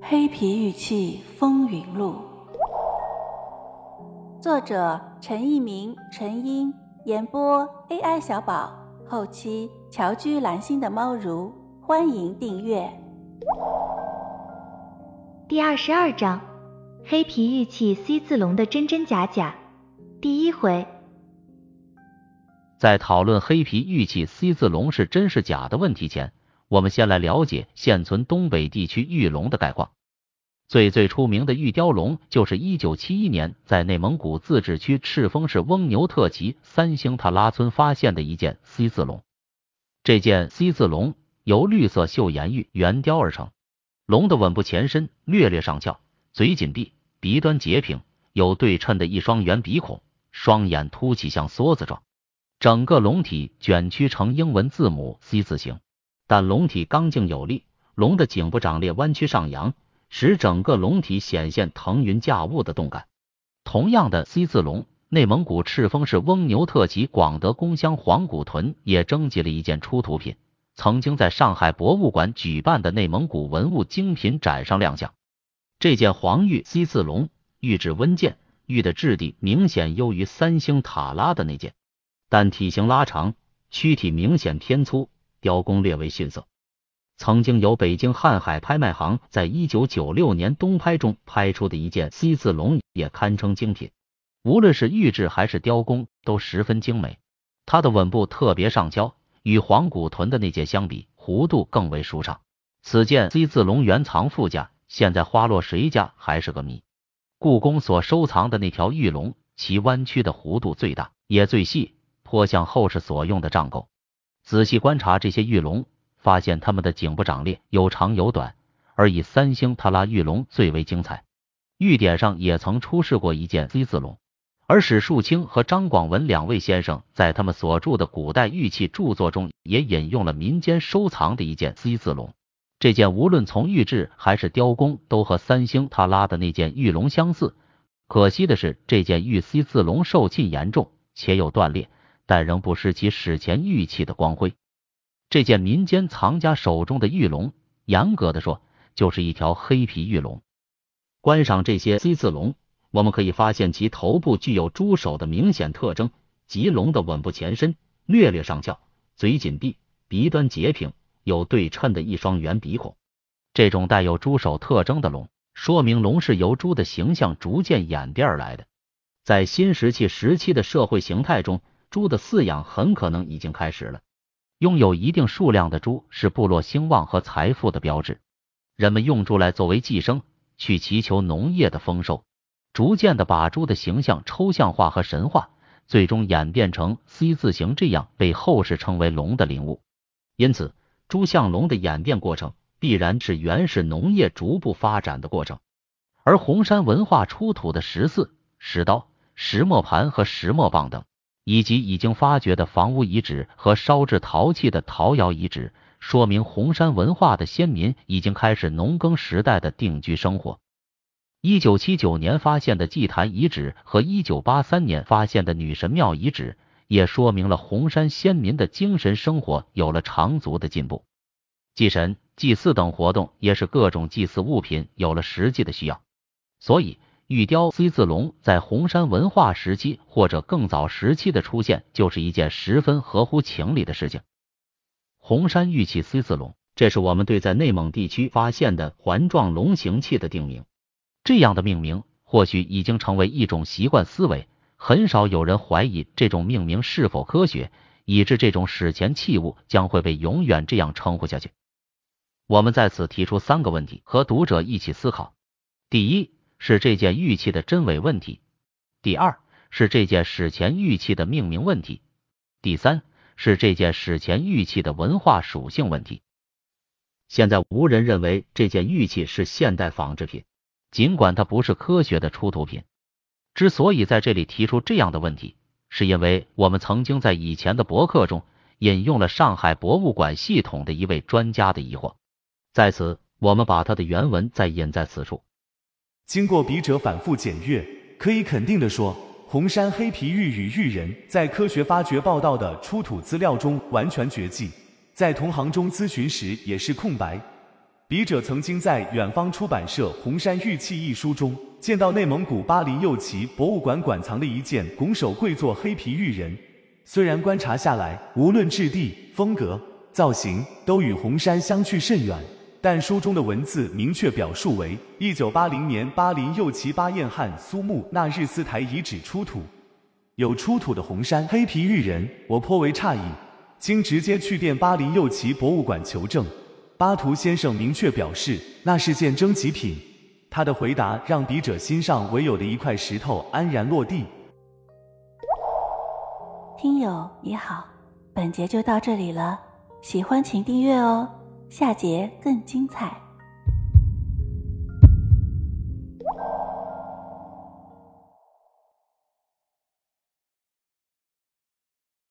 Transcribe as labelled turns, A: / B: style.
A: 黑皮玉器风云录，作者陈一鸣、陈英，演播 AI 小宝，后期乔居蓝心的猫如，欢迎订阅。
B: 第二十二章：黑皮玉器 C 字龙的真真假假。第一回，
C: 在讨论黑皮玉器 C 字龙是真是假的问题前，我们先来了解现存东北地区玉龙的概况。最最出名的玉雕龙，就是一九七一年在内蒙古自治区赤峰市翁牛特旗三星塔拉村发现的一件 C 字龙。这件 C 字龙由绿色岫岩玉圆雕而成，龙的吻部前身略略上翘，嘴紧闭，鼻端截平，有对称的一双圆鼻孔，双眼凸起像梭子状，整个龙体卷曲成英文字母 C 字形，但龙体刚劲有力，龙的颈部长裂弯曲上扬。使整个龙体显现腾云驾雾的动感。同样的 C 字龙，内蒙古赤峰市翁牛特旗广德公乡黄古屯也征集了一件出土品，曾经在上海博物馆举办的内蒙古文物精品展上亮相。这件黄玉 C 字龙，玉质温健，玉的质地明显优于三星塔拉的那件，但体型拉长，躯体明显偏粗，雕工略为逊色。曾经由北京瀚海拍卖行在一九九六年东拍中拍出的一件 C 字龙也堪称精品，无论是玉质还是雕工都十分精美。它的吻部特别上翘，与黄古屯的那件相比，弧度更为舒畅。此件 C 字龙原藏富家，现在花落谁家还是个谜。故宫所收藏的那条玉龙，其弯曲的弧度最大，也最细，颇像后世所用的杖钩。仔细观察这些玉龙。发现它们的颈部长裂有长有短，而以三星塔拉玉龙最为精彩。玉典上也曾出示过一件 C 字龙，而史树清和张广文两位先生在他们所著的古代玉器著作中也引用了民间收藏的一件 C 字龙。这件无论从玉质还是雕工都和三星塔拉的那件玉龙相似，可惜的是这件玉 C 字龙受沁严重且有断裂，但仍不失其史前玉器的光辉。这件民间藏家手中的玉龙，严格的说，就是一条黑皮玉龙。观赏这些 C 字龙，我们可以发现其头部具有猪首的明显特征，即龙的吻部前身略略上翘，嘴紧闭，鼻端截平，有对称的一双圆鼻孔。这种带有猪首特征的龙，说明龙是由猪的形象逐渐演变而来的。在新石器时期的社会形态中，猪的饲养很可能已经开始了。拥有一定数量的猪是部落兴旺和财富的标志，人们用猪来作为寄生，去祈求农业的丰收，逐渐的把猪的形象抽象化和神化，最终演变成 C 字形，这样被后世称为龙的灵物。因此，猪像龙的演变过程必然是原始农业逐步发展的过程。而红山文化出土的石寺、石刀、石磨盘和石磨棒等。以及已经发掘的房屋遗址和烧制陶器的陶窑遗址，说明红山文化的先民已经开始农耕时代的定居生活。一九七九年发现的祭坛遗址和一九八三年发现的女神庙遗址，也说明了红山先民的精神生活有了长足的进步。祭神、祭祀等活动也是各种祭祀物品有了实际的需要，所以。玉雕 C 字龙在红山文化时期或者更早时期的出现，就是一件十分合乎情理的事情。红山玉器 C 字龙，这是我们对在内蒙地区发现的环状龙形器的定名。这样的命名或许已经成为一种习惯思维，很少有人怀疑这种命名是否科学，以致这种史前器物将会被永远这样称呼下去。我们在此提出三个问题，和读者一起思考：第一。是这件玉器的真伪问题。第二是这件史前玉器的命名问题。第三是这件史前玉器的文化属性问题。现在无人认为这件玉器是现代仿制品，尽管它不是科学的出土品。之所以在这里提出这样的问题，是因为我们曾经在以前的博客中引用了上海博物馆系统的一位专家的疑惑，在此我们把他的原文再引在此处。
D: 经过笔者反复检阅，可以肯定的说，红山黑皮玉与玉人在科学发掘报道的出土资料中完全绝迹，在同行中咨询时也是空白。笔者曾经在远方出版社《红山玉器》一书中，见到内蒙古巴林右旗博物馆馆藏的一件拱手跪坐黑皮玉人。虽然观察下来，无论质地、风格、造型，都与红山相去甚远，但书中的文字明确表述为一九八零年巴林右旗巴彦汗苏木那日斯台遗址出土。有出土的红山黑皮玉人，我颇为诧异，经直接去电巴林右旗博物馆求证。巴图先生明确表示，那是件征集品。他的回答让笔者心上唯有的一块石头安然落地。
A: 听友你好，本节就到这里了，喜欢请订阅哦，下节更精彩。